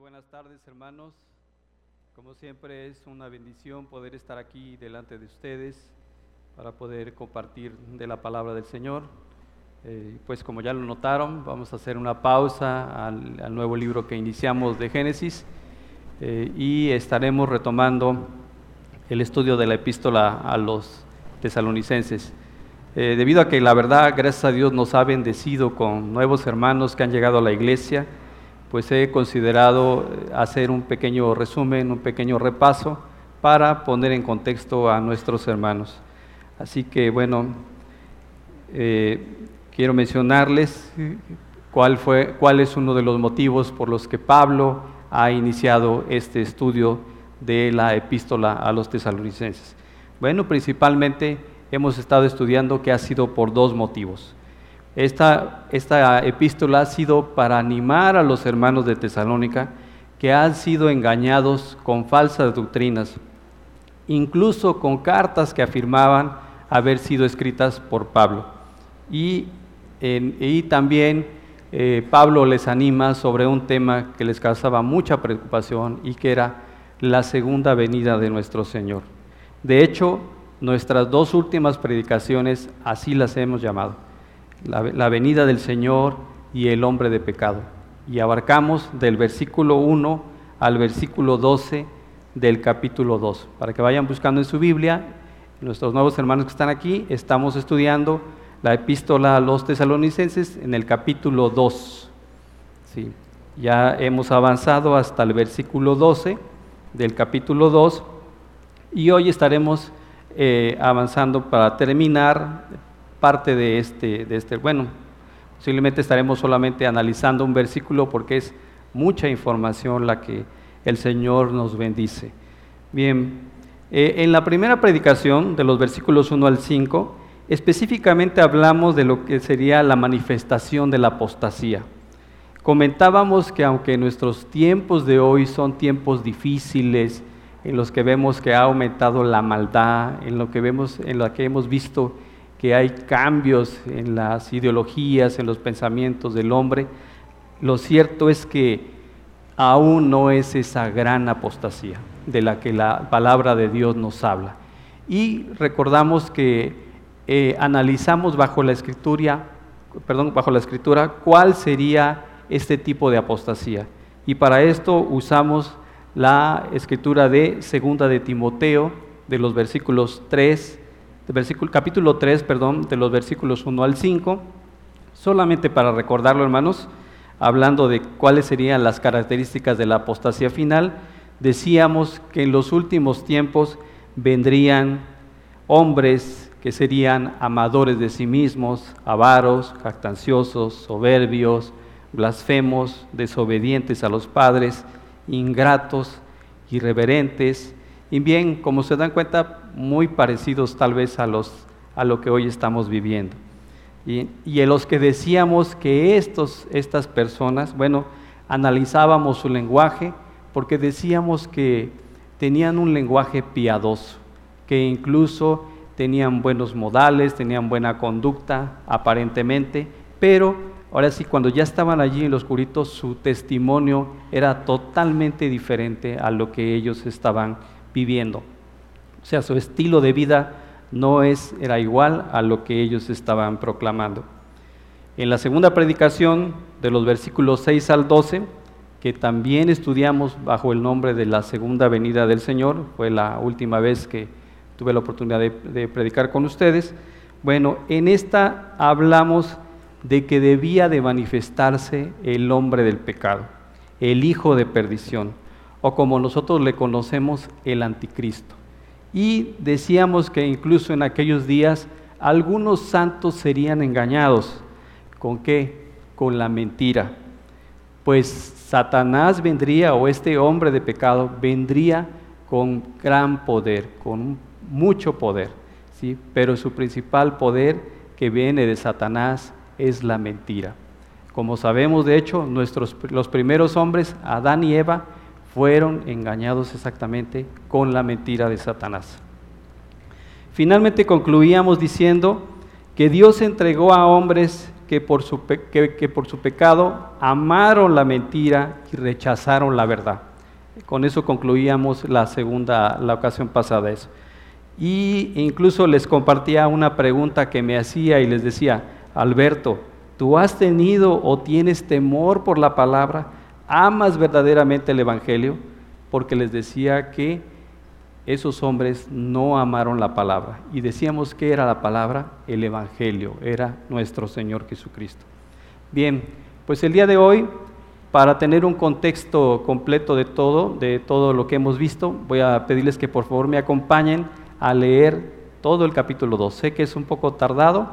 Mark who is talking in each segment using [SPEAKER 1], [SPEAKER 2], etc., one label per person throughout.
[SPEAKER 1] Buenas tardes hermanos. Como siempre es una bendición poder estar aquí delante de ustedes para poder compartir de la palabra del Señor. Eh, pues como ya lo notaron, vamos a hacer una pausa al, al nuevo libro que iniciamos de Génesis eh, y estaremos retomando el estudio de la epístola a los tesalonicenses. Eh, debido a que la verdad, gracias a Dios, nos ha bendecido con nuevos hermanos que han llegado a la iglesia, pues he considerado hacer un pequeño resumen, un pequeño repaso para poner en contexto a nuestros hermanos. Así que bueno, eh, quiero mencionarles cuál, fue, cuál es uno de los motivos por los que Pablo ha iniciado este estudio de la epístola a los tesalonicenses. Bueno, principalmente hemos estado estudiando que ha sido por dos motivos. Esta, epístola ha sido para animar a los hermanos de Tesalónica que han sido engañados con falsas doctrinas, incluso con cartas que afirmaban haber sido escritas por Pablo. Y, y también eh, Pablo les anima sobre un tema que les causaba mucha preocupación y que era la segunda venida de nuestro Señor. De hecho, nuestras dos últimas predicaciones así las hemos llamado la, venida del Señor y el hombre de pecado. Y abarcamos del versículo 1 al versículo 12 del capítulo 2. Para que vayan buscando en su Biblia, nuestros nuevos hermanos que están aquí, estamos estudiando la epístola a los tesalonicenses en el capítulo 2. Sí, ya hemos avanzado hasta el versículo 12 del capítulo 2 y hoy estaremos eh, avanzando para terminar parte de este, de este, bueno, posiblemente estaremos solamente analizando un versículo porque es mucha información la que el Señor nos bendice. Bien, eh, en la primera predicación de los versículos 1 al 5, específicamente hablamos de lo que sería la manifestación de la apostasía. Comentábamos que aunque nuestros tiempos de hoy son tiempos difíciles, en los que vemos que ha aumentado la maldad, en lo que vemos, en lo que hemos visto que hay cambios en las ideologías, en los pensamientos del hombre, lo cierto es que aún no es esa gran apostasía de la que la palabra de Dios nos habla. Y recordamos que eh, analizamos bajo la escritura, perdón, bajo la escritura, cuál sería este tipo de apostasía. Y para esto usamos la escritura de segunda de Timoteo, de los versículos 3 versículo, capítulo 3, perdón, de los versículos 1 al 5, solamente para recordarlo, hermanos, hablando de cuáles serían las características de la apostasía final, decíamos que en los últimos tiempos vendrían hombres que serían amadores de sí mismos, avaros, jactanciosos, soberbios, blasfemos, desobedientes a los padres, ingratos, irreverentes, y bien, como se dan cuenta, muy parecidos tal vez a, los, a lo que hoy estamos viviendo. Y, y en los que decíamos que estos, estas personas, bueno, analizábamos su lenguaje porque decíamos que tenían un lenguaje piadoso, que incluso tenían buenos modales, tenían buena conducta aparentemente, pero ahora sí, cuando ya estaban allí en los oscurito, su testimonio era totalmente diferente a lo que ellos estaban viviendo. O sea, su estilo de vida no es, era igual a lo que ellos estaban proclamando. En la segunda predicación, de los versículos 6 al 12, que también estudiamos bajo el nombre de la segunda venida del Señor, fue la última vez que tuve la oportunidad de, de predicar con ustedes. Bueno, en esta hablamos de que debía de manifestarse el hombre del pecado, el hijo de perdición o como nosotros le conocemos, el anticristo. Y decíamos que incluso en aquellos días algunos santos serían engañados. ¿Con qué? Con la mentira. Pues Satanás vendría, o este hombre de pecado, vendría con gran poder, con mucho poder. ¿sí? Pero su principal poder que viene de Satanás es la mentira. Como sabemos, de hecho, nuestros, los primeros hombres, Adán y Eva, fueron engañados exactamente con la mentira de Satanás. Finalmente concluíamos diciendo que Dios entregó a hombres que por, su que por su pecado amaron la mentira y rechazaron la verdad. Con eso concluíamos la segunda, la ocasión pasada eso. Y incluso les compartía una pregunta que me hacía y les decía, Alberto, ¿tú has tenido o tienes temor por la palabra? ¿Amas verdaderamente el Evangelio? Porque les decía que esos hombres no amaron la palabra. Y decíamos que era la palabra, el Evangelio, era nuestro Señor Jesucristo. Bien, pues el día de hoy, para tener un contexto completo de todo, de todo lo que hemos visto, voy a pedirles que por favor me acompañen a leer todo el capítulo 2. Sé que es un poco tardado,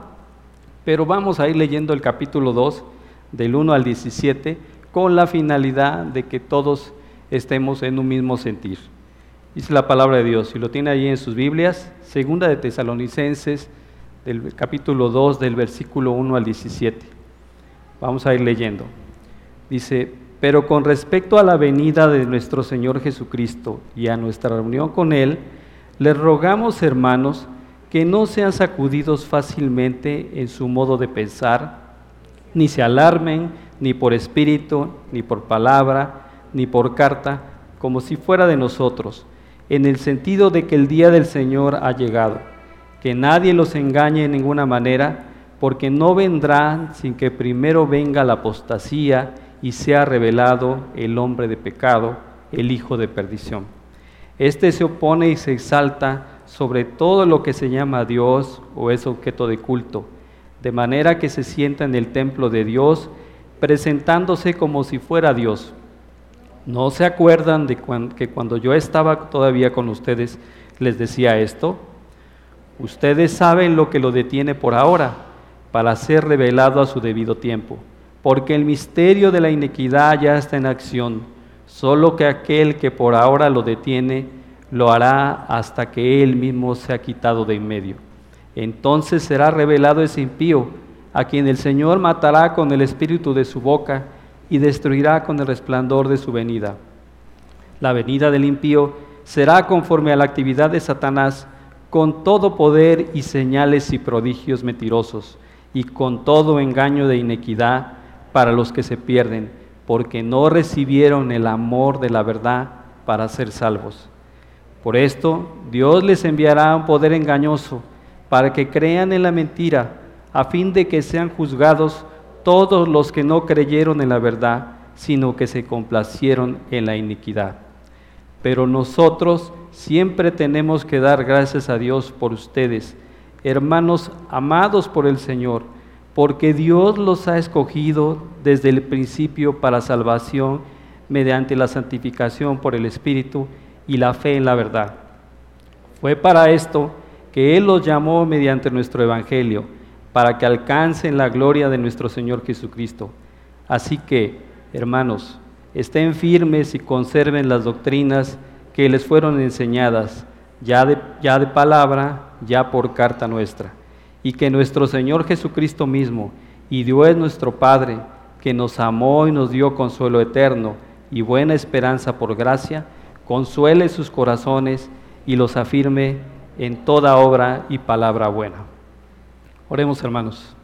[SPEAKER 1] pero vamos a ir leyendo el capítulo 2 del 1 al 17 con la finalidad de que todos estemos en un mismo sentir. Dice la palabra de Dios, si lo tiene ahí en sus Biblias, segunda de Tesalonicenses, del capítulo 2, del versículo 1 al 17. Vamos a ir leyendo. Dice, pero con respecto a la venida de nuestro Señor Jesucristo y a nuestra reunión con Él, les rogamos, hermanos, que no sean sacudidos fácilmente en su modo de pensar, ni se alarmen, ni por espíritu, ni por palabra, ni por carta, como si fuera de nosotros en el sentido de que el día del Señor ha llegado, que nadie los engañe en ninguna manera, porque no vendrán sin que primero venga la apostasía y sea revelado el hombre de pecado, el hijo de perdición. Este se opone y se exalta sobre todo lo que se llama Dios o es objeto de culto, de manera que se sienta en el templo de Dios, presentándose como si fuera Dios ¿No se acuerdan de que cuando yo estaba todavía con ustedes les decía esto? Ustedes saben lo que lo detiene por ahora, para ser revelado a su debido tiempo, porque el misterio de la iniquidad ya está en acción, solo que aquel que por ahora lo detiene lo hará hasta que él mismo se ha quitado de en medio. Entonces será revelado ese impío, a quien el Señor matará con el espíritu de su boca, y destruirá con el resplandor de su venida. La venida del impío será conforme a la actividad de Satanás, con todo poder y señales y prodigios mentirosos, y con todo engaño de inequidad para los que se pierden, porque no recibieron el amor de la verdad para ser salvos. Por esto, Dios les enviará un poder engañoso para que crean en la mentira, a fin de que sean juzgados todos los que no creyeron en la verdad, sino que se complacieron en la iniquidad. Pero nosotros siempre tenemos que dar gracias a Dios por ustedes, hermanos amados por el Señor, porque Dios los ha escogido desde el principio para salvación mediante la santificación por el Espíritu y la fe en la verdad. Fue para esto que Él los llamó mediante nuestro Evangelio para que alcancen la gloria de nuestro Señor Jesucristo. Así que, hermanos, estén firmes y conserven las doctrinas que les fueron enseñadas, ya de, palabra, ya por carta nuestra. Y que nuestro Señor Jesucristo mismo, y Dios nuestro Padre, que nos amó y nos dio consuelo eterno y buena esperanza por gracia, consuele sus corazones y los afirme en toda obra y palabra buena. Oremos hermanos.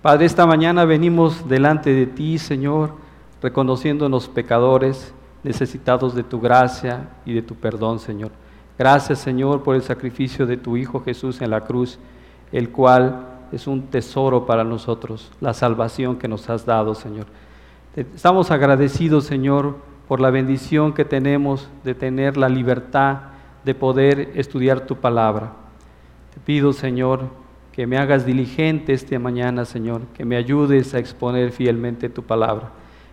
[SPEAKER 1] Padre, esta mañana venimos delante de ti, Señor, reconociéndonos pecadores, necesitados de tu gracia y de tu perdón, Señor. Gracias, Señor, por el sacrificio de tu Hijo Jesús en la cruz, el cual es un tesoro para nosotros, la salvación que nos has dado, Señor. Estamos agradecidos, Señor, por la bendición que tenemos de tener la libertad de poder estudiar tu palabra. Te pido, Señor, que me hagas diligente esta mañana, Señor, que me ayudes a exponer fielmente tu palabra,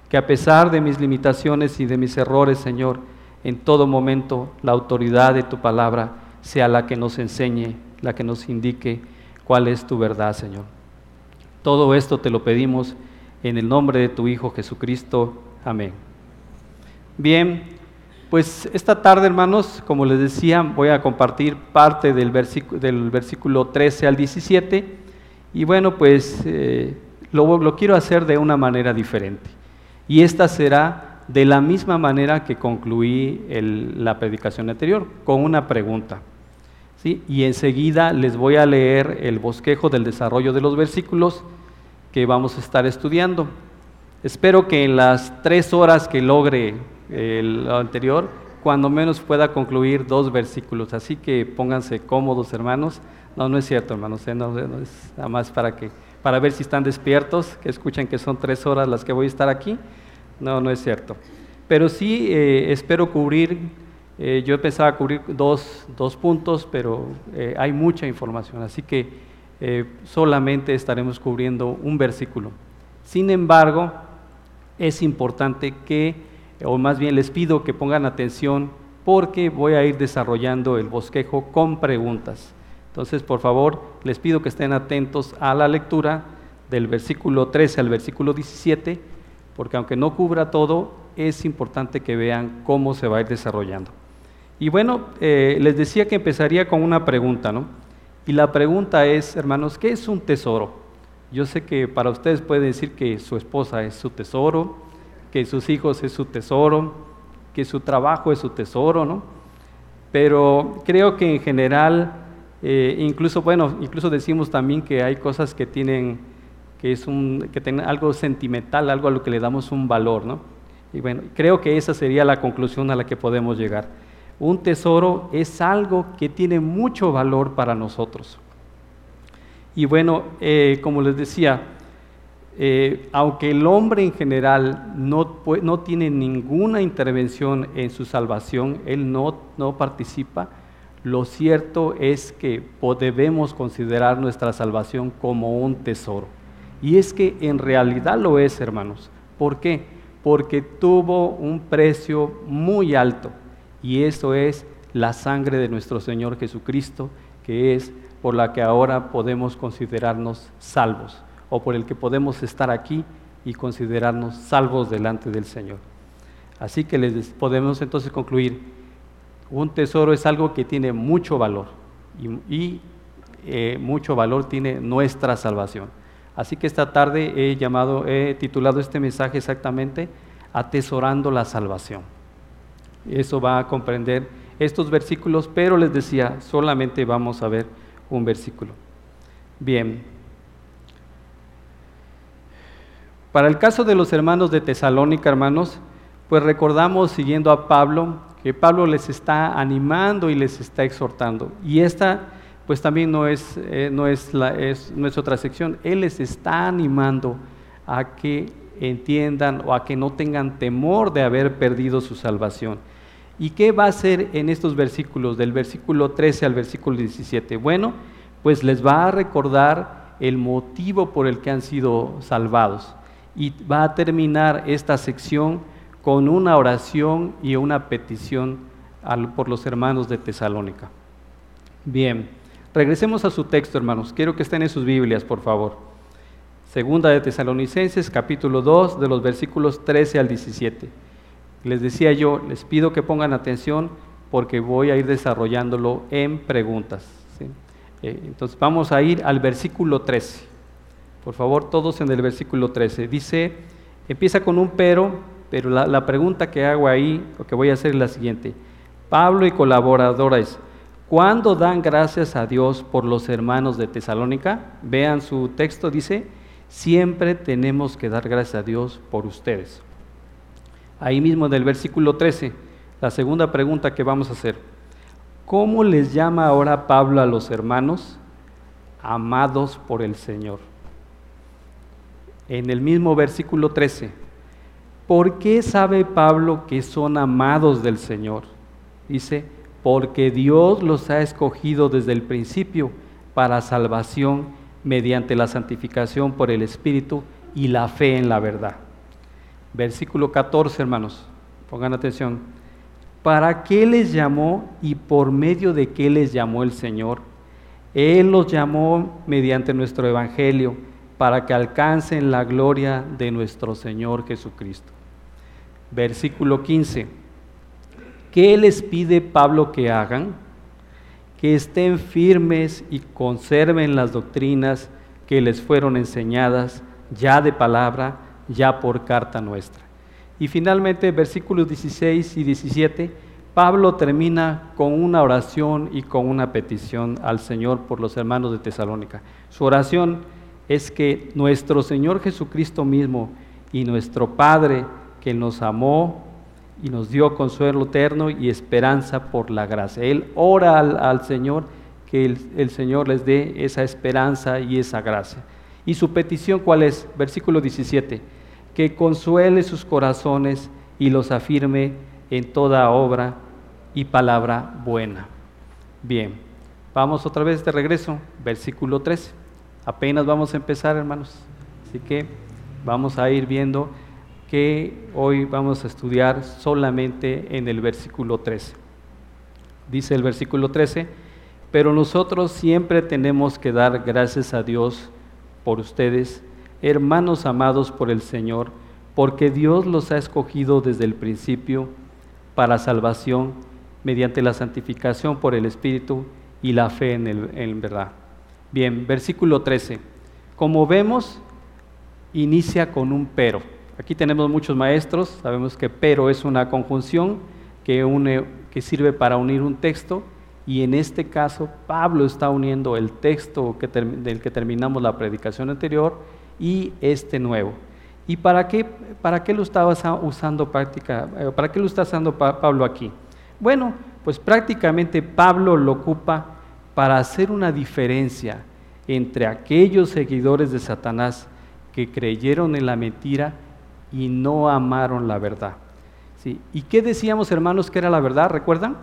[SPEAKER 1] que a pesar de mis limitaciones y de mis errores, Señor, en todo momento la autoridad de tu palabra sea la que nos enseñe, la que nos indique cuál es tu verdad, Señor. Todo esto te lo pedimos en el nombre de tu Hijo Jesucristo. Amén. Bien, pues esta tarde, hermanos, como les decía, voy a compartir parte del, versículo 13 al 17 y bueno, pues eh, lo, quiero hacer de una manera diferente. Y esta será de la misma manera que concluí la predicación anterior, con una pregunta. ¿sí? Y enseguida les voy a leer el bosquejo del desarrollo de los versículos que vamos a estar estudiando. Espero que en las tres horas que logre el anterior, cuando menos pueda concluir dos versículos. Así que pónganse cómodos, hermanos. No, no es cierto, hermanos. ¿eh? No, es nada más para que para ver si están despiertos, que escuchen que son tres horas las que voy a estar aquí. No, no es cierto. Pero sí eh, espero cubrir. Eh, yo pensaba cubrir dos, dos puntos, pero hay mucha información, así que solamente estaremos cubriendo un versículo. Sin embargo, es importante que, o más bien les pido que pongan atención porque voy a ir desarrollando el bosquejo con preguntas. Entonces, por favor, les pido que estén atentos a la lectura del versículo 13 al versículo 17, porque aunque no cubra todo, es importante que vean cómo se va a ir desarrollando. Y bueno, eh, les decía que empezaría con una pregunta, ¿no? Y la pregunta es, hermanos, ¿qué es un tesoro? Yo sé que para ustedes pueden decir que su esposa es su tesoro, que sus hijos es su tesoro, que su trabajo es su tesoro, ¿no? Pero creo que en general, eh, incluso, bueno, incluso decimos también que hay cosas que tienen, que es un, que tienen algo sentimental, algo a lo que le damos un valor, ¿no? Y bueno, creo que esa sería la conclusión a la que podemos llegar. Un tesoro es algo que tiene mucho valor para nosotros. Y bueno, eh, como les decía, eh, aunque el hombre en general no, no, tiene ninguna intervención en su salvación, él no, no participa, lo cierto es que debemos considerar nuestra salvación como un tesoro. Y es que en realidad lo es, hermanos. ¿Por qué? Porque tuvo un precio muy alto. Y eso es la sangre de nuestro Señor Jesucristo, que es por la que ahora podemos considerarnos salvos o por el que podemos estar aquí y considerarnos salvos delante del Señor. Así que les podemos entonces concluir, un tesoro es algo que tiene mucho valor y, eh, mucho valor tiene nuestra salvación. Así que esta tarde he llamado, he titulado este mensaje exactamente Atesorando la salvación. Eso va a comprender estos versículos, pero les decía, solamente vamos a ver un versículo. Bien. Para el caso de los hermanos de Tesalónica, hermanos, pues recordamos siguiendo a Pablo, que Pablo les está animando y les está exhortando. Y esta, pues también no es, eh, no es, la, es, otra sección. Él les está animando a que entiendan o a que no tengan temor de haber perdido su salvación. ¿Y qué va a hacer en estos versículos, del versículo 13 al versículo 17? Bueno, pues les va a recordar el motivo por el que han sido salvados. Y va a terminar esta sección con una oración y una petición por los hermanos de Tesalónica. Bien, regresemos a su texto, hermanos. Quiero que estén en sus Biblias, por favor. Segunda de Tesalonicenses, capítulo 2, de los versículos 13 al 17. Les decía yo, les pido que pongan atención porque voy a ir desarrollándolo en preguntas. Eh, entonces vamos a ir al versículo 13. Por favor, todos en el versículo 13. Dice, empieza con un pero, pero la, pregunta que hago ahí, o que voy a hacer es la siguiente. Pablo y colaboradores, ¿cuándo dan gracias a Dios por los hermanos de Tesalónica? Vean su texto, dice, siempre tenemos que dar gracias a Dios por ustedes. Ahí mismo en el versículo 13, la segunda pregunta que vamos a hacer. ¿Cómo les llama ahora Pablo a los hermanos? Amados por el Señor. En el mismo versículo 13, ¿por qué sabe Pablo que son amados del Señor? Dice, porque Dios los ha escogido desde el principio para salvación mediante la santificación por el Espíritu y la fe en la verdad. Versículo 14, hermanos, pongan atención. ¿Para qué les llamó y por medio de qué les llamó el Señor? Él los llamó mediante nuestro Evangelio para que alcancen la gloria de nuestro Señor Jesucristo. Versículo 15. ¿Qué les pide Pablo que hagan? Que estén firmes y conserven las doctrinas que les fueron enseñadas ya de palabra ya por carta nuestra. Y finalmente, versículos 16 y 17, Pablo termina con una oración y con una petición al Señor por los hermanos de Tesalónica. Su oración es que nuestro Señor Jesucristo mismo y nuestro Padre, que nos amó y nos dio consuelo eterno y esperanza por la gracia. Él ora al, Señor que el, el Señor les dé esa esperanza y esa gracia. ¿Y su petición cuál es? Versículo 17, que consuele sus corazones y los afirme en toda obra y palabra buena. Bien, vamos otra vez de regreso, versículo 13. Apenas vamos a empezar, hermanos. Así que vamos a ir viendo que hoy vamos a estudiar solamente en el versículo 13. Dice el versículo 13, pero nosotros siempre tenemos que dar gracias a Dios por ustedes, hermanos amados por el Señor, porque Dios los ha escogido desde el principio para salvación mediante la santificación por el Espíritu y la fe en, el, en verdad. Bien, versículo 13. Como vemos, inicia con un pero. Aquí tenemos muchos maestros, sabemos que pero es una conjunción que, une, que sirve para unir un texto y en este caso Pablo está uniendo el texto del que terminamos la predicación anterior y este nuevo. ¿Y para qué, para qué lo usando práctica, eh, para qué lo está usando Pablo aquí? Bueno, pues prácticamente Pablo lo ocupa para hacer una diferencia entre aquellos seguidores de Satanás que creyeron en la mentira y no amaron la verdad. ¿Sí? ¿Y qué decíamos, hermanos, que era la verdad? ¿Recuerdan?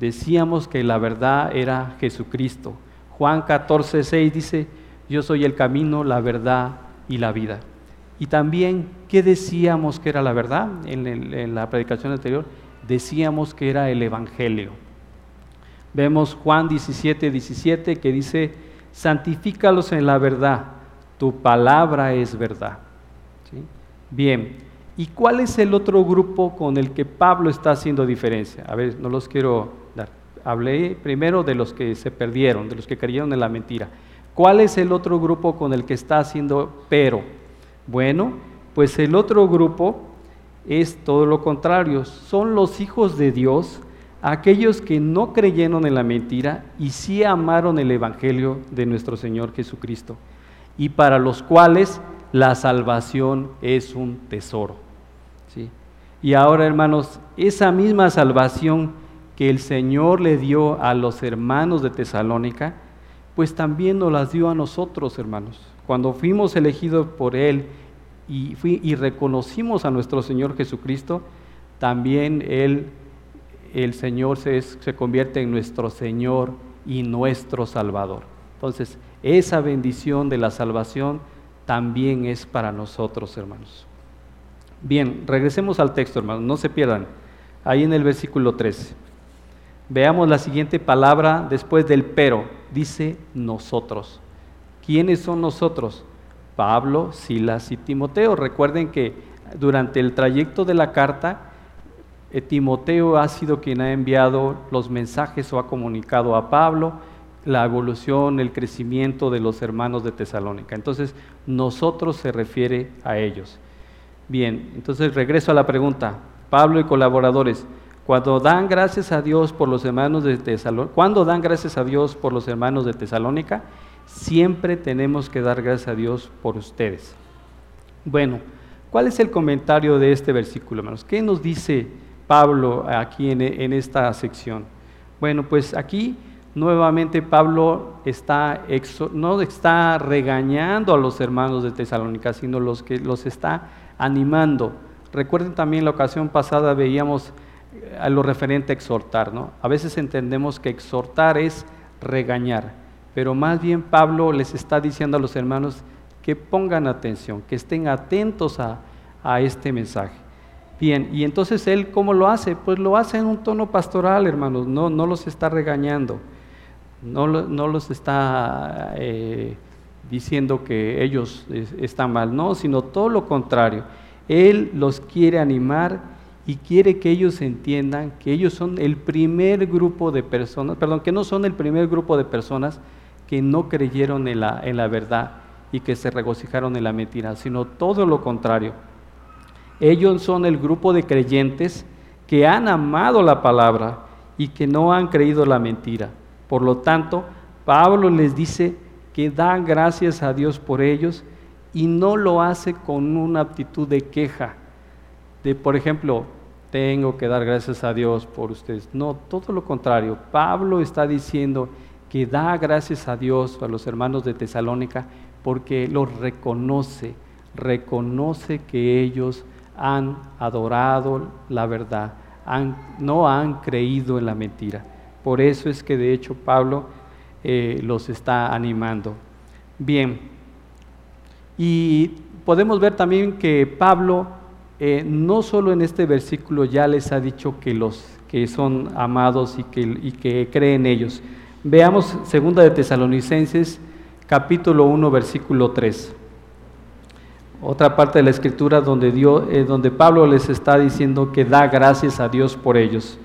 [SPEAKER 1] Decíamos que la verdad era Jesucristo. Juan 14, 6 dice, yo soy el camino, la verdad y la vida. Y también, ¿qué decíamos que era la verdad en, en la predicación anterior? Decíamos que era el Evangelio. Vemos Juan 17, 17 que dice, santifícalos en la verdad, tu palabra es verdad. Bien, ¿y cuál es el otro grupo con el que Pablo está haciendo diferencia? A ver, no los quiero dar. Hablé primero de los que se perdieron, de los que creyeron en la mentira. ¿Cuál es el otro grupo con el que está haciendo pero? Bueno, pues el otro grupo es todo lo contrario, son los hijos de Dios aquellos que no creyeron en la mentira y sí amaron el Evangelio de nuestro Señor Jesucristo, y para los cuales la salvación es un tesoro. ¿sí? Y ahora, hermanos, esa misma salvación que el Señor le dio a los hermanos de Tesalónica, pues también nos las dio a nosotros, hermanos. Cuando fuimos elegidos por Él y, y reconocimos a nuestro Señor Jesucristo, también Él el Señor se, se convierte en nuestro Señor y nuestro Salvador. Entonces, esa bendición de la salvación también es para nosotros, hermanos. Bien, regresemos al texto, hermanos, no se pierdan. Ahí en el versículo 13. Veamos la siguiente palabra después del pero. Dice nosotros. ¿Quiénes son nosotros? Pablo, Silas y Timoteo. Recuerden que durante el trayecto de la carta, Timoteo ha sido quien ha enviado los mensajes o ha comunicado a Pablo la evolución, el crecimiento de los hermanos de Tesalónica. Entonces, nosotros se refiere a ellos. Bien, entonces regreso a la pregunta. Pablo y colaboradores, cuando dan gracias a Dios por los hermanos de Tesalónica, cuando dan gracias a Dios por los hermanos de Tesalónica, siempre tenemos que dar gracias a Dios por ustedes. Bueno, ¿cuál es el comentario de este versículo, hermanos? ¿Qué nos dice Pablo aquí en, esta sección? Bueno, pues aquí nuevamente Pablo está no está regañando a los hermanos de Tesalónica, sino los que los está animando. Recuerden también la ocasión pasada veíamos eh, a lo referente a exhortar, ¿no? A veces entendemos que exhortar es regañar, pero más bien Pablo les está diciendo a los hermanos que pongan atención, que estén atentos a este mensaje. Bien, y entonces él, ¿cómo lo hace? Pues lo hace en un tono pastoral, hermanos, no, no los está regañando, no, no los está eh, diciendo que ellos están mal, no, sino todo lo contrario. Él los quiere animar y quiere que ellos entiendan que ellos son el primer grupo de personas, perdón, que no son el primer grupo de personas que no creyeron en la, en la verdad y que se regocijaron en la mentira, sino todo lo contrario ellos son el grupo de creyentes que han amado la palabra y que no han creído la mentira. Por lo tanto, Pablo les dice que da gracias a Dios por ellos y no lo hace con una actitud de queja, de por ejemplo, tengo que dar gracias a Dios por ustedes. No, todo lo contrario. Pablo está diciendo que da gracias a Dios a los hermanos de Tesalónica porque los reconoce, reconoce que ellos han adorado la verdad, no han creído en la mentira. Por eso es que de hecho Pablo eh, los está animando. Bien, y podemos ver también que Pablo eh, no solo en este versículo ya les ha dicho que los que son amados y que, y que creen ellos. Veamos segunda de Tesalonicenses capítulo 1 versículo 3. Otra parte de la escritura donde, Dios, eh, donde Pablo les está diciendo que da gracias a Dios por ellos.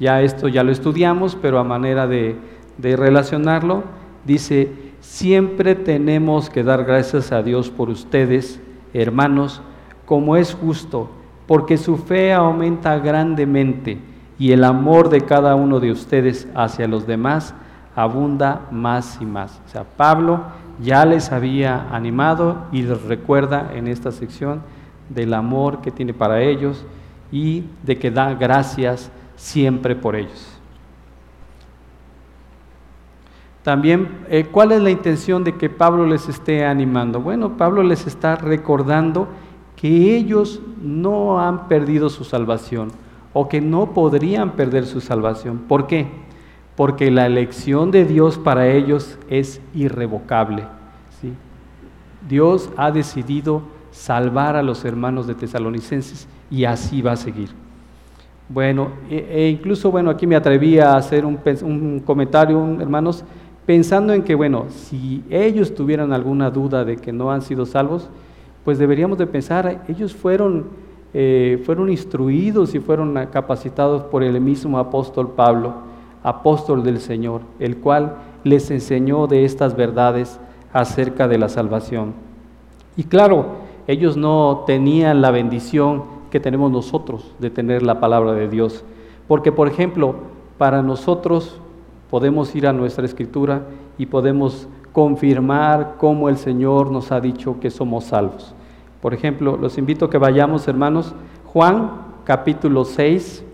[SPEAKER 1] Ya esto ya lo estudiamos, pero a manera de, de relacionarlo, dice, siempre tenemos que dar gracias a Dios por ustedes, hermanos, como es justo, porque su fe aumenta grandemente y el amor de cada uno de ustedes hacia los demás abunda más y más. O sea, Pablo ya les había animado y les recuerda en esta sección del amor que tiene para ellos y de que da gracias siempre por ellos. También, eh, ¿cuál es la intención de que Pablo les esté animando? Bueno, Pablo les está recordando que ellos no han perdido su salvación o que no podrían perder su salvación. ¿Por qué? Porque la elección de Dios para ellos es irrevocable. ¿sí? Dios ha decidido salvar a los hermanos de tesalonicenses y así va a seguir. Bueno, e, e incluso, bueno, aquí me atreví a hacer un, comentario, hermanos, pensando en que, bueno, si ellos tuvieran alguna duda de que no han sido salvos, pues deberíamos de pensar, ellos fueron, eh, fueron instruidos y fueron capacitados por el mismo apóstol Pablo, apóstol del Señor, el cual les enseñó de estas verdades acerca de la salvación. Y claro, ellos no tenían la bendición que tenemos nosotros de tener la palabra de Dios. Porque, por ejemplo, para nosotros podemos ir a nuestra escritura y podemos confirmar cómo el Señor nos ha dicho que somos salvos. Por ejemplo, los invito a que vayamos, hermanos, Juan capítulo 6.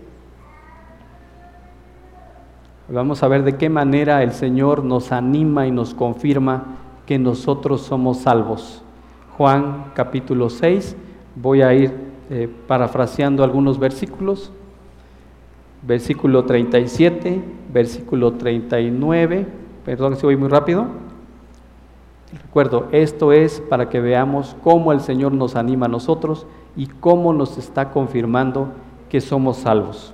[SPEAKER 1] Vamos a ver de qué manera el Señor nos anima y nos confirma que nosotros somos salvos. Juan capítulo 6, voy a ir eh, parafraseando algunos versículos. Versículo 37, versículo 39, perdón si voy muy rápido. Recuerdo, esto es para que veamos cómo el Señor nos anima a nosotros y cómo nos está confirmando que somos salvos.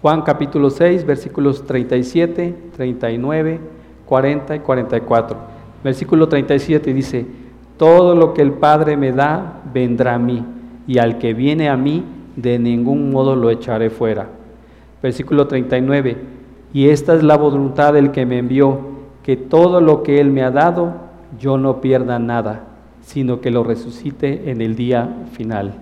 [SPEAKER 1] Juan capítulo 6, versículos 37, 39, 40 y 44. Versículo 37 dice, todo lo que el Padre me da vendrá a mí, y al que viene a mí, de ningún modo lo echaré fuera. Versículo 39, y esta es la voluntad del que me envió que todo lo que Él me ha dado, yo no pierda nada, sino que lo resucite en el día final.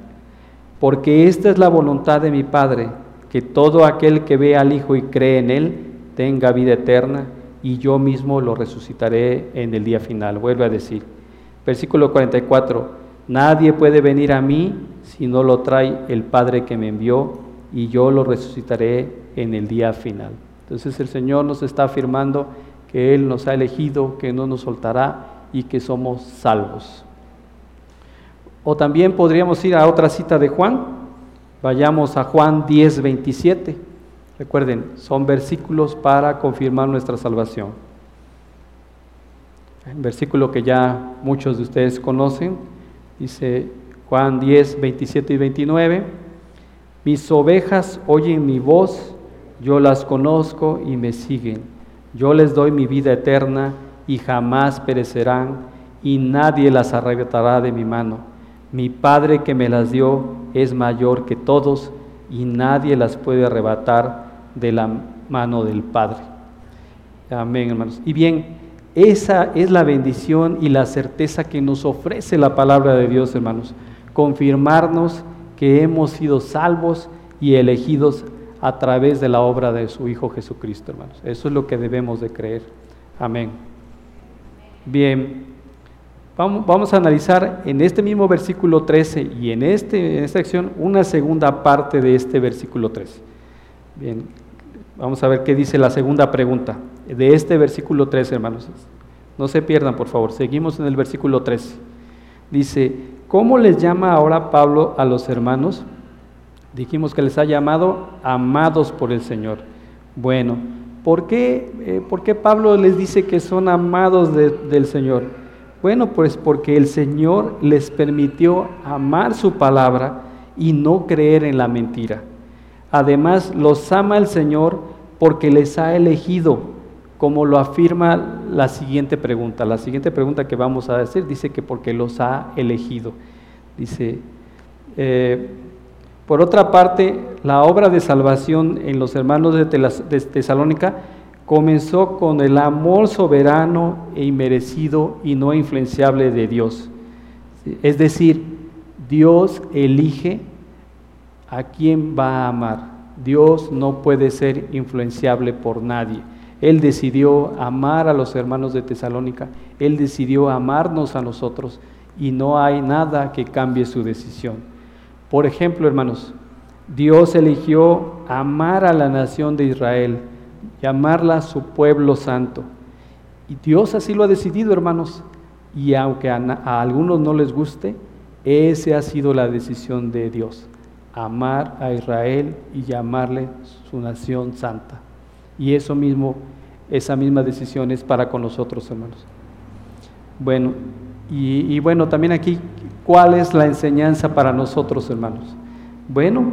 [SPEAKER 1] Porque esta es la voluntad de mi Padre, que todo aquel que ve al Hijo y cree en Él tenga vida eterna, y yo mismo lo resucitaré en el día final. Vuelve a decir, versículo 44, nadie puede venir a mí si no lo trae el Padre que me envió, y yo lo resucitaré en el día final. Entonces el Señor nos está afirmando que Él nos ha elegido, que no nos soltará y que somos salvos. O también podríamos ir a otra cita de Juan. Vayamos a Juan 10, 27. Recuerden, son versículos para confirmar nuestra salvación. Versículo que ya muchos de ustedes conocen, dice Juan 10, 27 y 29. Mis ovejas oyen mi voz, yo las conozco y me siguen yo les doy mi vida eterna y jamás perecerán y nadie las arrebatará de mi mano. Mi Padre que me las dio es mayor que todos y nadie las puede arrebatar de la mano del Padre. Amén, hermanos. Y bien, esa es la bendición y la certeza que nos ofrece la palabra de Dios, hermanos. Confirmarnos que hemos sido salvos y elegidos a través de la obra de su Hijo Jesucristo, hermanos. Eso es lo que debemos de creer. Amén. Bien, vamos, a analizar en este mismo versículo 13 y en, este, esta sección una segunda parte de este versículo 13. Bien, vamos a ver qué dice la segunda pregunta de este versículo 13, hermanos. No se pierdan, por favor. Seguimos en el versículo 13. Dice, ¿cómo les llama ahora Pablo a los hermanos? Dijimos que les ha llamado amados por el Señor. Bueno, ¿por qué, eh, ¿por qué Pablo les dice que son amados del Señor? Bueno, pues porque el Señor les permitió amar su palabra y no creer en la mentira. Además, los ama el Señor porque les ha elegido como lo afirma la siguiente pregunta. La siguiente pregunta que vamos a hacer dice que porque los ha elegido. Dice, eh, por otra parte, la obra de salvación en los hermanos de Tesalónica comenzó con el amor soberano e inmerecido y no influenciable de Dios. Es decir, Dios elige a quién va a amar. Dios no puede ser influenciable por nadie. Él decidió amar a los hermanos de Tesalónica, Él decidió amarnos a nosotros y no hay nada que cambie su decisión. Por ejemplo, hermanos, Dios eligió amar a la nación de Israel, llamarla su pueblo santo. Y Dios así lo ha decidido, hermanos. Y aunque a, algunos no les guste, esa ha sido la decisión de Dios, amar a Israel y llamarle su nación santa. Y eso mismo, esa misma decisión es para con nosotros, hermanos. Bueno, y, bueno, también aquí, ¿cuál es la enseñanza para nosotros, hermanos? Bueno,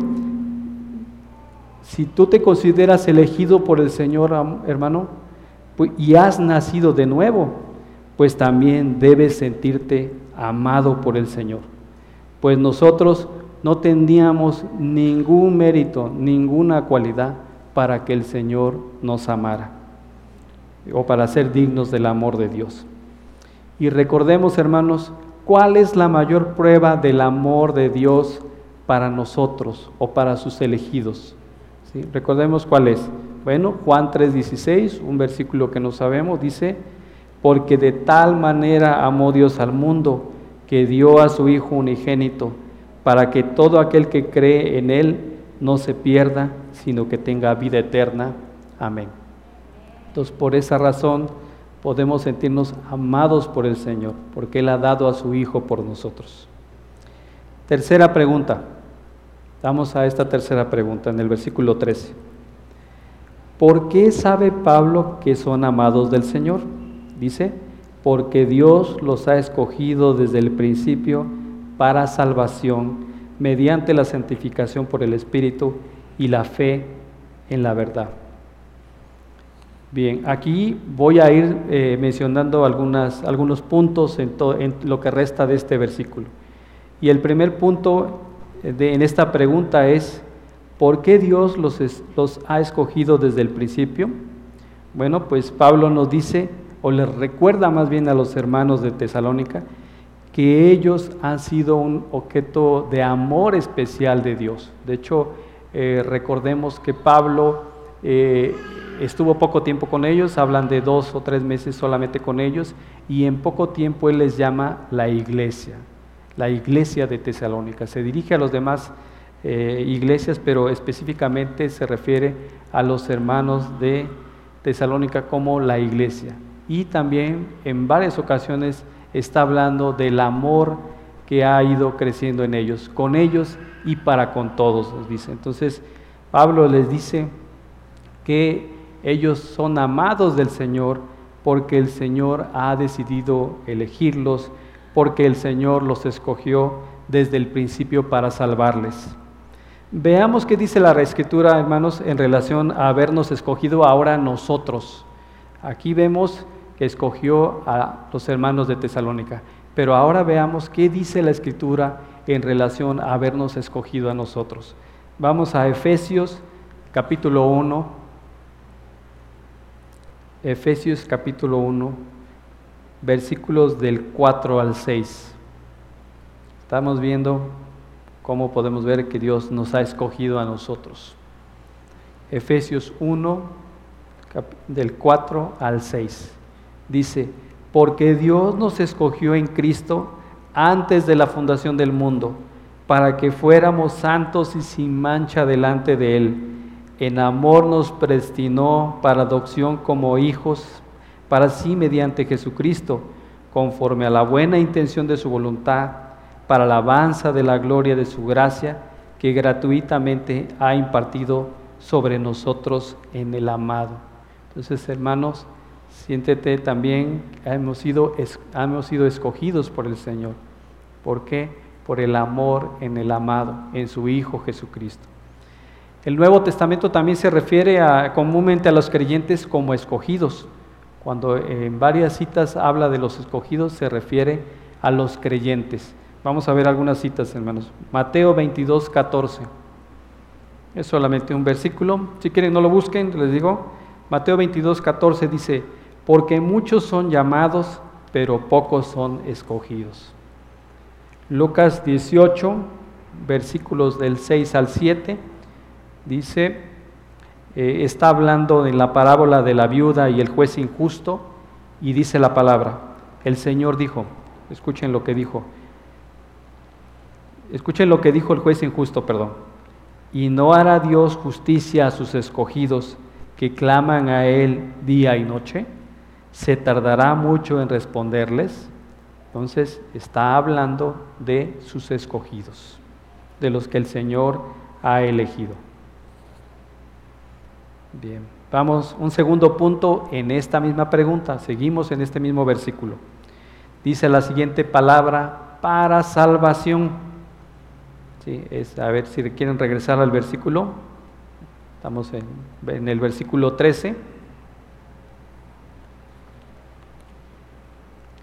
[SPEAKER 1] si tú te consideras elegido por el Señor, hermano, pues, y has nacido de nuevo, pues también debes sentirte amado por el Señor. Pues nosotros no teníamos ningún mérito, ninguna cualidad para que el Señor nos amara o para ser dignos del amor de Dios. Y recordemos, hermanos, cuál es la mayor prueba del amor de Dios para nosotros o para sus elegidos. Recordemos cuál es. Bueno, Juan 3:16, un versículo que no sabemos, dice, porque de tal manera amó Dios al mundo que dio a su Hijo unigénito, para que todo aquel que cree en Él no se pierda, sino que tenga vida eterna. Amén. Entonces, por esa razón podemos sentirnos amados por el Señor, porque Él ha dado a su Hijo por nosotros. Tercera pregunta. Vamos a esta tercera pregunta en el versículo 13. ¿Por qué sabe Pablo que son amados del Señor? Dice, porque Dios los ha escogido desde el principio para salvación mediante la santificación por el Espíritu y la fe en la verdad. Bien, aquí voy a ir eh, mencionando algunos puntos en, en, lo que resta de este versículo. Y el primer punto en esta pregunta es, ¿por qué Dios los, los ha escogido desde el principio? Bueno, pues Pablo nos dice, o les recuerda más bien a los hermanos de Tesalónica, que ellos han sido un objeto de amor especial de Dios. De hecho, eh, recordemos que Pablo eh, estuvo poco tiempo con ellos, hablan de dos o tres meses solamente con ellos, y en poco tiempo él les llama la iglesia, la iglesia de Tesalónica. Se dirige a los demás eh, iglesias, pero específicamente se refiere a los hermanos de Tesalónica como la iglesia. Y también en varias ocasiones está hablando del amor que ha ido creciendo en ellos, con ellos y para con todos, dice. Entonces, Pablo les dice que ellos son amados del Señor porque el Señor ha decidido elegirlos, porque el Señor los escogió desde el principio para salvarles. Veamos qué dice la Escritura, hermanos, en relación a habernos escogido ahora nosotros. Aquí vemos que escogió a los hermanos de Tesalónica. Pero ahora veamos qué dice la Escritura en relación a habernos escogido a nosotros. Vamos a Efesios capítulo 1. Efesios capítulo 1, versículos del 4 al 6. Estamos viendo cómo podemos ver que Dios nos ha escogido a nosotros. Efesios 1, del 4 al 6 dice, porque Dios nos escogió en Cristo antes de la fundación del mundo, para que fuéramos santos y sin mancha delante de Él. En amor nos predestinó para adopción como hijos, para sí mediante Jesucristo, conforme a la buena intención de su voluntad, para la alabanza de la gloria de su gracia, que gratuitamente ha impartido sobre nosotros en el amado. Entonces, hermanos, siéntete también, hemos sido, hemos sido escogidos por el Señor. ¿Por qué? Por el amor en el amado, en su Hijo Jesucristo. El Nuevo Testamento también se refiere comúnmente a los creyentes como escogidos. Cuando en varias citas habla de los escogidos, se refiere a los creyentes. Vamos a ver algunas citas, hermanos. Mateo 22, 14. Es solamente un versículo. Si quieren, no lo busquen, les digo. Mateo 22, 14 dice, porque muchos son llamados, pero pocos son escogidos. Lucas 18, versículos del 6 al 7, dice, eh, está hablando en la parábola de la viuda y el juez injusto, y dice la palabra, el Señor dijo, escuchen lo que dijo, escuchen lo que dijo el juez injusto, perdón, y no hará Dios justicia a sus escogidos que claman a Él día y noche, se tardará mucho en responderles. Entonces está hablando de sus escogidos, de los que el Señor ha elegido. Bien, vamos, un segundo punto en esta misma pregunta, seguimos en este mismo versículo. Dice la siguiente palabra, para salvación. Sí, es, a ver si quieren regresar al versículo. Estamos en, en el versículo 13.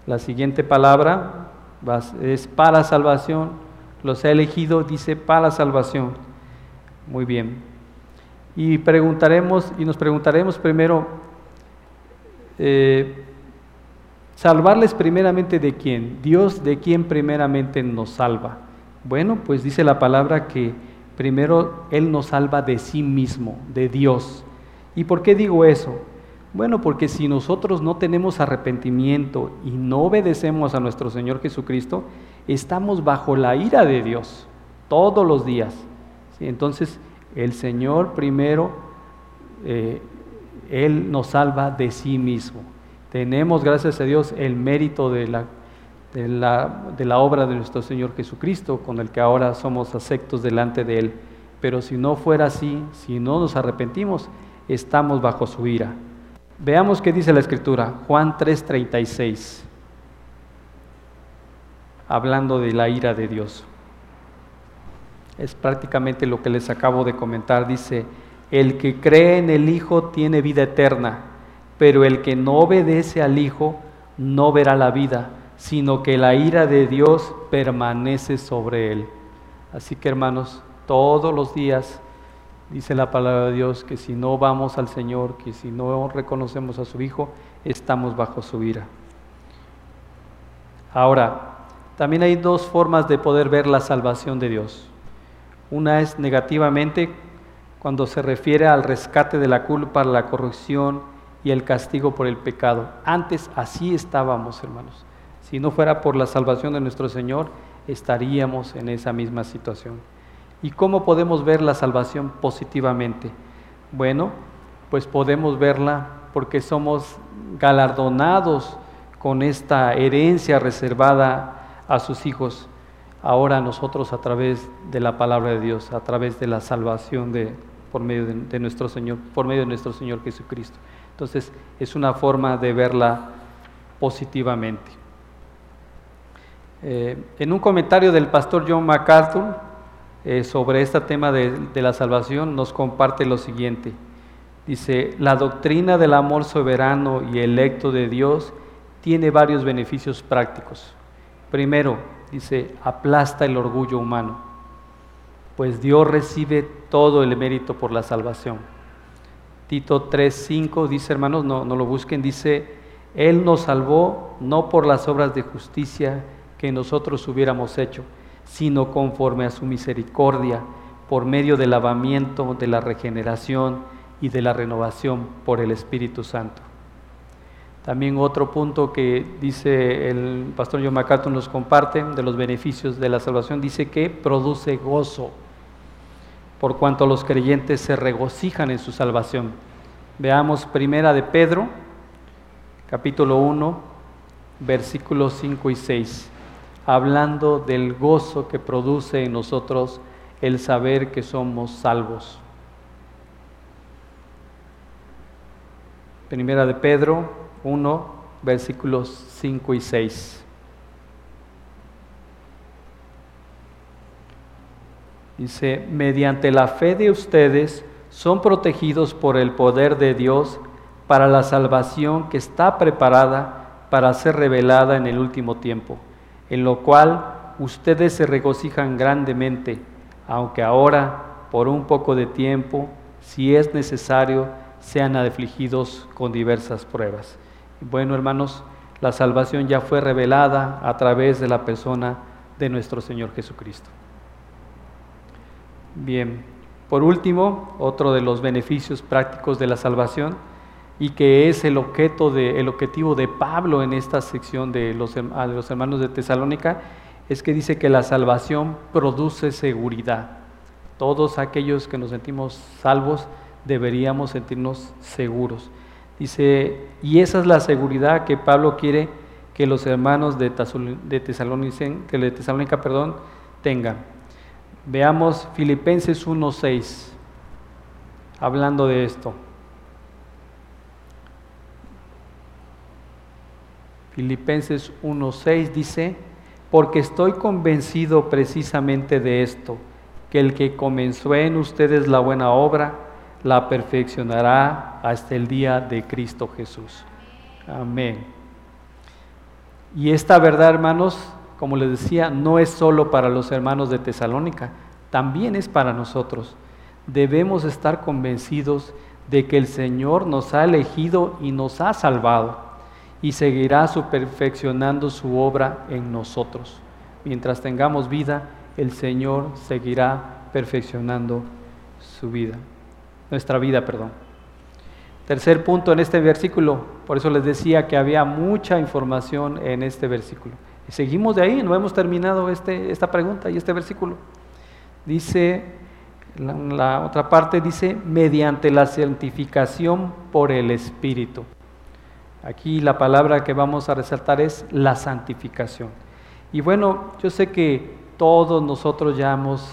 [SPEAKER 1] La siguiente palabra es para salvación. Los he elegido, dice para salvación. Muy bien. Y preguntaremos, y nos preguntaremos primero, eh, salvarles primeramente de quién? Dios de quién primeramente nos salva. Bueno, pues dice la palabra que primero Él nos salva de sí mismo, de Dios. ¿Y por qué digo eso? Bueno, porque si nosotros no tenemos arrepentimiento y no obedecemos a nuestro Señor Jesucristo, estamos bajo la ira de Dios todos los días. Entonces, el Señor primero, eh, Él nos salva de sí mismo. Tenemos, gracias a Dios, el mérito de la, de la, de la obra de nuestro Señor Jesucristo, con el que ahora somos aceptos delante de Él. Pero si no fuera así, si no nos arrepentimos, estamos bajo su ira. Veamos qué dice la escritura, Juan 3:36, hablando de la ira de Dios. Es prácticamente lo que les acabo de comentar. Dice, el que cree en el Hijo tiene vida eterna, pero el que no obedece al Hijo no verá la vida, sino que la ira de Dios permanece sobre él. Así que hermanos, todos los días Dice la palabra de Dios que si no vamos al Señor, que si no reconocemos a su Hijo, estamos bajo su ira. Ahora, también hay dos formas de poder ver la salvación de Dios. Una es negativamente cuando se refiere al rescate de la culpa, la corrupción y el castigo por el pecado. Antes así estábamos, hermanos. Si no fuera por la salvación de nuestro Señor, estaríamos en esa misma situación. ¿Y cómo podemos ver la salvación positivamente? Bueno, pues podemos verla porque somos galardonados con esta herencia reservada a sus hijos. Ahora nosotros a través de la palabra de Dios, a través de la salvación de, por medio de, nuestro Señor, por medio de nuestro Señor Jesucristo. Entonces es una forma de verla positivamente. Eh, en un comentario del pastor John MacArthur, eh, sobre este tema de, de la salvación nos comparte lo siguiente. Dice, la doctrina del amor soberano y electo de Dios tiene varios beneficios prácticos. Primero, dice, aplasta el orgullo humano, pues Dios recibe todo el mérito por la salvación. Tito 3:5 dice, hermanos, no, no lo busquen, dice, Él nos salvó no por las obras de justicia que nosotros hubiéramos hecho, sino conforme a su misericordia, por medio del lavamiento, de la regeneración y de la renovación por el Espíritu Santo. También otro punto que dice el pastor John MacArthur nos comparte de los beneficios de la salvación, dice que produce gozo, por cuanto los creyentes se regocijan en su salvación. Veamos primera de Pedro, capítulo 1, versículos 5 y 6, hablando del gozo que produce en nosotros el saber que somos salvos. Primera de Pedro 1, versículos 5 y 6. Dice, mediante la fe de ustedes son protegidos por el poder de Dios para la salvación que está preparada para ser revelada en el último tiempo, en lo cual ustedes se regocijan grandemente, aunque ahora, por un poco de tiempo, si es necesario, sean afligidos con diversas pruebas bueno, hermanos, la salvación ya fue revelada a través de la persona de nuestro Señor Jesucristo. Bien, por último, otro de los beneficios prácticos de la salvación y que es el, objeto de, el objetivo de Pablo en esta sección de los, de los hermanos de Tesalónica es que dice que la salvación produce seguridad. Todos aquellos que nos sentimos salvos deberíamos sentirnos seguros. Y esa es la seguridad que Pablo quiere que los hermanos de, Tesalónica, tengan. Veamos Filipenses 1.6, hablando de esto. Filipenses 1.6 dice, porque estoy convencido precisamente de esto, que el que comenzó en ustedes la buena obra, la perfeccionará hasta el día de Cristo Jesús. Amén. Y esta verdad, hermanos, como les decía, no es solo para los hermanos de Tesalónica, también es para nosotros. Debemos estar convencidos de que el Señor nos ha elegido y nos ha salvado y seguirá su perfeccionando su obra en nosotros. Mientras tengamos vida, el Señor seguirá perfeccionando su vida nuestra vida, perdón. Tercer punto en este versículo, por eso les decía que había mucha información en este versículo. Y seguimos de ahí, no hemos terminado este, esta pregunta y este versículo. Dice, la, la otra parte dice, mediante la santificación por el Espíritu. Aquí la palabra que vamos a resaltar es la santificación. Y bueno, yo sé que todos nosotros ya hemos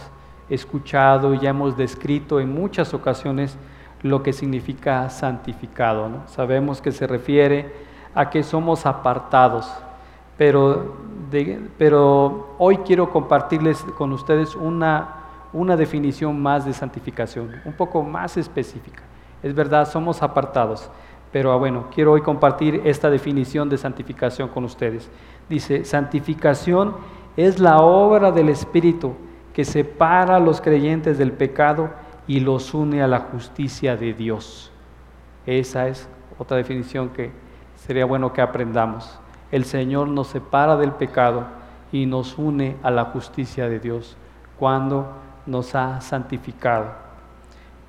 [SPEAKER 1] escuchado y ya hemos descrito en muchas ocasiones lo que significa santificado. Sabemos que se refiere a que somos apartados, pero, pero hoy quiero compartirles con ustedes una, una definición más de santificación, un poco más específica. Es verdad, somos apartados, pero ah, bueno, quiero hoy compartir esta definición de santificación con ustedes. Dice, santificación es la obra del Espíritu que separa a los creyentes del pecado y los une a la justicia de Dios. Esa es otra definición que sería bueno que aprendamos. El Señor nos separa del pecado y nos une a la justicia de Dios cuando nos ha santificado.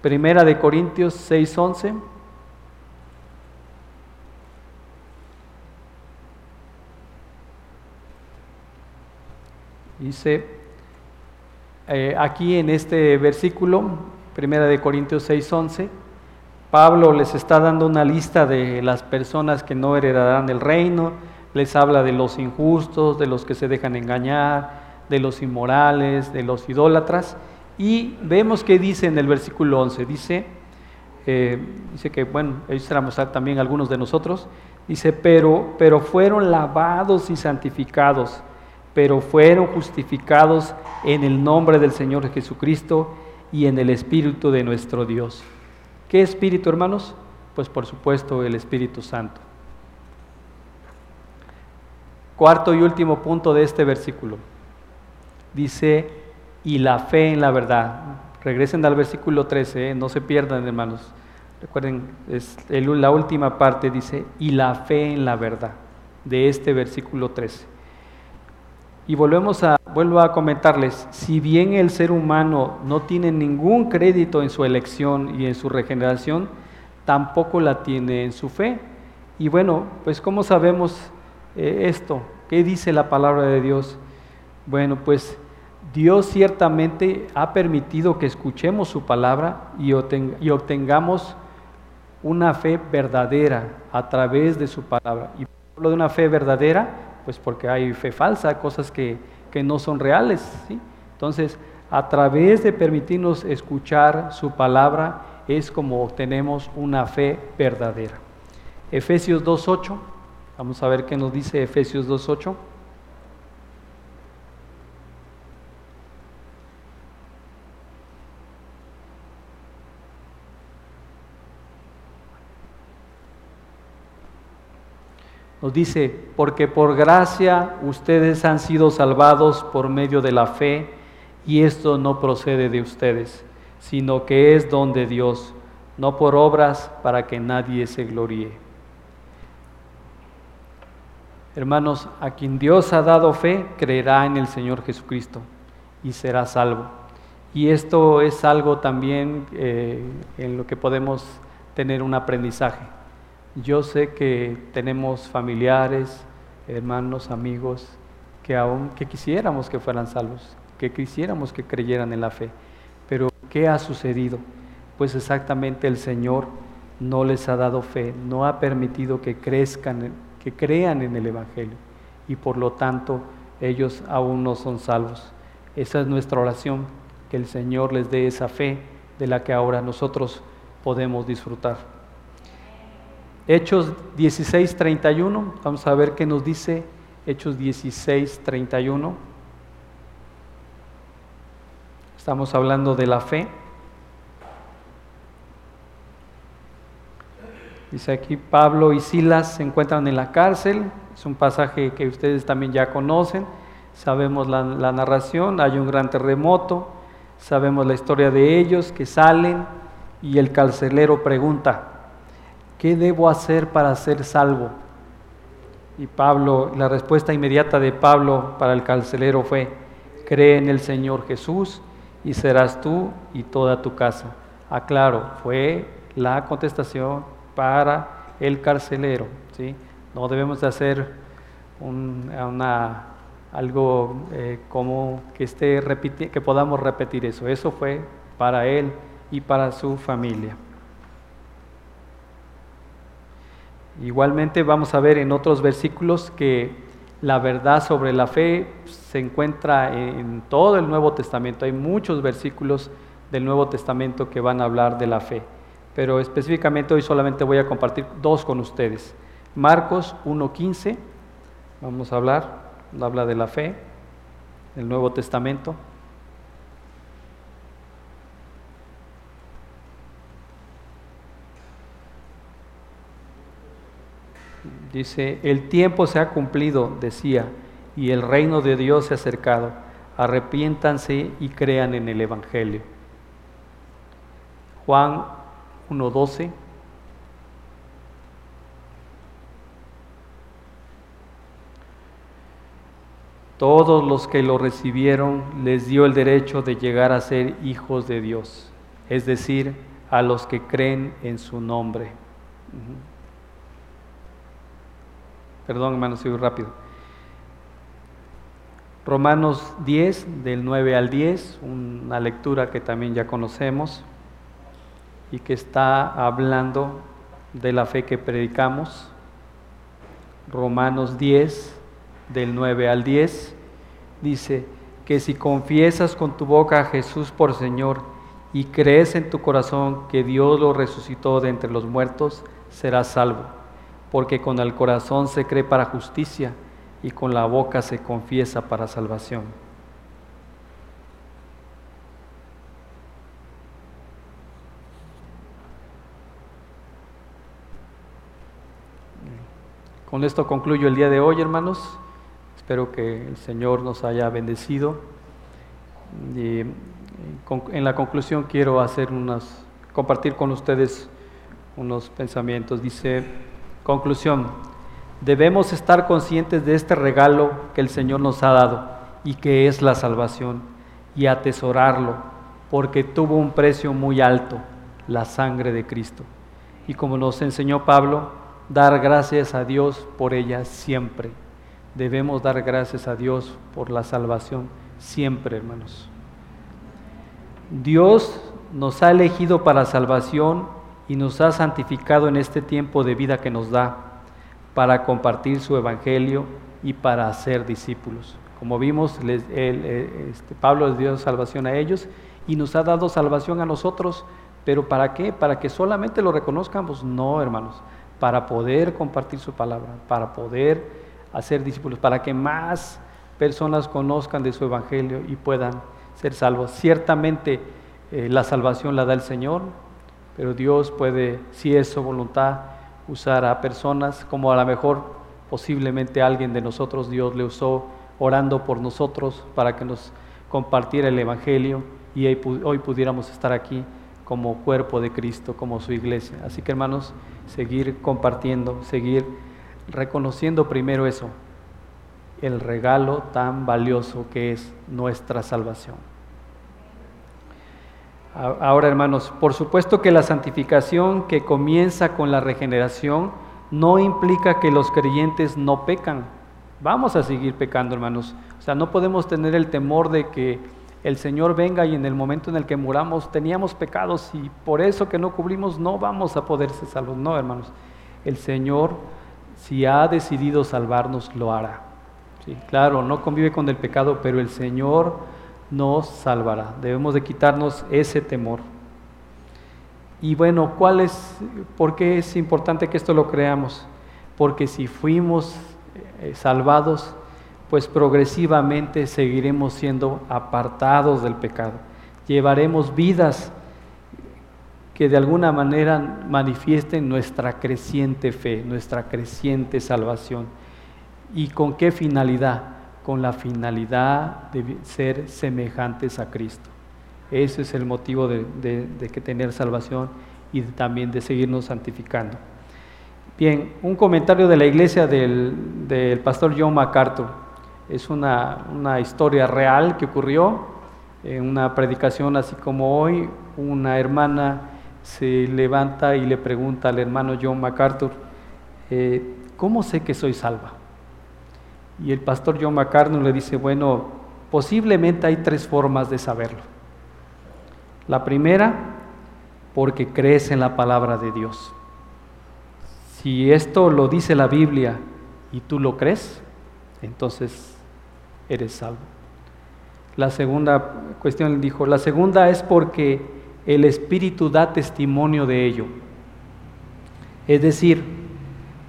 [SPEAKER 1] Primera de Corintios 6:11. Dice, eh, aquí en este versículo, primera de Corintios 6:11, Pablo les está dando una lista de las personas que no heredarán el reino, les habla de los injustos, de los que se dejan engañar, de los inmorales, de los idólatras, y vemos que dice en el versículo 11, dice, eh, dice que, bueno, ellos éramos también algunos de nosotros, dice, pero, pero fueron lavados y santificados pero fueron justificados en el nombre del Señor Jesucristo y en el Espíritu de nuestro Dios. ¿Qué Espíritu, hermanos? Pues por supuesto el Espíritu Santo. Cuarto y último punto de este versículo. Dice, y la fe en la verdad. Regresen al versículo 13, ¿eh? no se pierdan, hermanos. Recuerden, es la última parte dice, y la fe en la verdad, de este versículo 13. Y volvemos a, vuelvo a comentarles, si bien el ser humano no tiene ningún crédito en su elección y en su regeneración, tampoco la tiene en su fe. Y bueno, pues ¿cómo sabemos eh, esto? ¿Qué dice la palabra de Dios? Bueno, pues Dios ciertamente ha permitido que escuchemos su palabra y, obtengamos una fe verdadera a través de su palabra. Y hablo de una fe verdadera, pues porque hay fe falsa, cosas que, que no son reales. ¿sí? Entonces, a través de permitirnos escuchar su palabra es como obtenemos una fe verdadera. Efesios 2.8, vamos a ver qué nos dice Efesios 2.8. Nos dice, porque por gracia ustedes han sido salvados por medio de la fe, y esto no procede de ustedes, sino que es don de Dios, no por obras para que nadie se gloríe. Hermanos, a quien Dios ha dado fe, creerá en el Señor Jesucristo y será salvo. Y esto es algo también eh, en lo que podemos tener un aprendizaje. Yo sé que tenemos familiares, hermanos, amigos, que aún que quisiéramos que fueran salvos, que quisiéramos que creyeran en la fe. Pero ¿qué ha sucedido? Pues exactamente el Señor no les ha dado fe, no ha permitido que crezcan, que crean en el Evangelio y por lo tanto ellos aún no son salvos. Esa es nuestra oración, que el Señor les dé esa fe de la que ahora nosotros podemos disfrutar. Hechos 16, 31, vamos a ver qué nos dice Hechos 16, 31. Estamos hablando de la fe. Dice aquí, Pablo y Silas se encuentran en la cárcel, es un pasaje que ustedes también ya conocen, sabemos la, la narración, hay un gran terremoto, sabemos la historia de ellos que salen y el carcelero pregunta, ¿qué debo hacer para ser salvo? Y Pablo, la respuesta inmediata de Pablo para el carcelero fue, cree en el Señor Jesús y serás tú y toda tu casa. Aclaro, fue la contestación para el carcelero. ¿sí? No debemos de hacer una, algo eh, como que, esté que podamos repetir eso. Eso fue para él y para su familia. Igualmente vamos a ver en otros versículos que la verdad sobre la fe se encuentra en todo el Nuevo Testamento. Hay muchos versículos del Nuevo Testamento que van a hablar de la fe, pero específicamente hoy solamente voy a compartir dos con ustedes. Marcos 1.15, vamos a hablar, habla de la fe, del Nuevo Testamento. Dice, el tiempo se ha cumplido, decía, y el reino de Dios se ha acercado. Arrepiéntanse y crean en el Evangelio. Juan 1.12. Todos los que lo recibieron les dio el derecho de llegar a ser hijos de Dios, es decir, a los que creen en su nombre. Perdón, hermano, sigo rápido. Romanos 10, del 9 al 10, una lectura que también ya conocemos y que está hablando de la fe que predicamos. Romanos 10, del 9 al 10, dice que si confiesas con tu boca a Jesús por Señor y crees en tu corazón que Dios lo resucitó de entre los muertos, serás salvo porque con el corazón se cree para justicia y con la boca se confiesa para salvación. Con esto concluyo el día de hoy, hermanos. Espero que el Señor nos haya bendecido. Y en la conclusión quiero hacer unas, compartir con ustedes unos pensamientos. Dice Conclusión, debemos estar conscientes de este regalo que el Señor nos ha dado y que es la salvación y atesorarlo porque tuvo un precio muy alto, la sangre de Cristo. Y como nos enseñó Pablo, dar gracias a Dios por ella siempre. Debemos dar gracias a Dios por la salvación siempre, hermanos. Dios nos ha elegido para salvación y nos ha santificado en este tiempo de vida que nos da para compartir su evangelio y para ser discípulos. Como vimos, eh, este, Pablo les dio salvación a ellos y nos ha dado salvación a nosotros, pero ¿para qué? ¿Para que solamente lo reconozcamos? No, hermanos, para poder compartir su palabra, para poder hacer discípulos, para que más personas conozcan de su evangelio y puedan ser salvos. Ciertamente eh, la salvación la da el Señor, pero Dios puede, si es su voluntad, usar a personas como a lo mejor posiblemente alguien de nosotros Dios le usó orando por nosotros para que nos compartiera el Evangelio y hoy pudiéramos estar aquí como cuerpo de Cristo, como su iglesia. Así que hermanos, seguir compartiendo, seguir reconociendo primero eso, el regalo tan valioso que es nuestra salvación. Ahora hermanos, por supuesto que la santificación que comienza con la regeneración no implica que los creyentes no pecan, Vamos a seguir pecando, hermanos. O sea, no podemos tener el temor de que el Señor venga y en el momento en el que muramos teníamos pecados y por eso que no cubrimos no vamos a poder ser salvos. No, hermanos. El Señor, si ha decidido salvarnos, lo hará. Sí, claro, no convive con el pecado, pero el Señor nos salvará. Debemos de quitarnos ese temor. Y bueno, ¿cuál es, por qué es importante que esto lo creamos? Porque si fuimos eh, salvados, pues progresivamente seguiremos siendo apartados del pecado. Llevaremos vidas que de alguna manera manifiesten nuestra creciente fe, nuestra creciente salvación. ¿Y con qué finalidad? Con la finalidad de ser semejantes a Cristo. Ese es el motivo de, que tener salvación y también de seguirnos santificando. Bien, un comentario de la iglesia del, pastor John MacArthur. Es una, historia real que ocurrió en una predicación así como hoy. Una hermana se levanta y le pregunta al hermano John MacArthur, eh, ¿cómo sé que soy salva? Y el pastor John MacArthur le dice, bueno, posiblemente hay tres formas de saberlo. La primera, porque crees en la palabra de Dios. Si esto lo dice la Biblia y tú lo crees, entonces eres salvo. La segunda cuestión dijo, la segunda es porque el Espíritu da testimonio de ello. Es decir,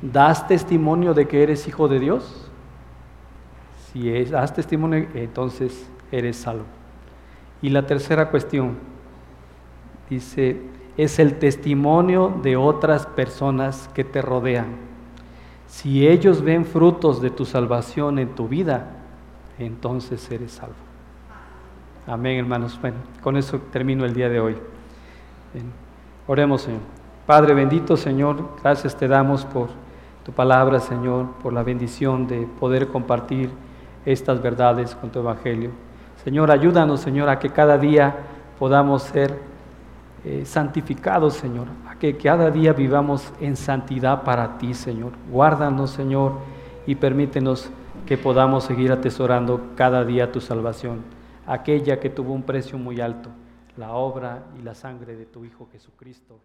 [SPEAKER 1] ¿das testimonio de que eres hijo de Dios? Si es, testimonio, entonces eres salvo. Y la tercera cuestión dice, es el testimonio de otras personas que te rodean. Si ellos ven frutos de tu salvación en tu vida, entonces eres salvo. Amén, hermanos. Bueno, con eso termino el día de hoy. Oremos, Señor. Padre bendito, Señor, gracias te damos por tu palabra, Señor, por la bendición de poder compartir estas verdades con tu Evangelio. Señor, ayúdanos, Señor, a que cada día podamos ser eh, santificados, Señor, a que cada día vivamos en santidad para ti, Señor. Guárdanos, Señor, y permítenos que podamos seguir atesorando cada día tu salvación, aquella que tuvo un precio muy alto, la obra y la sangre de tu Hijo Jesucristo.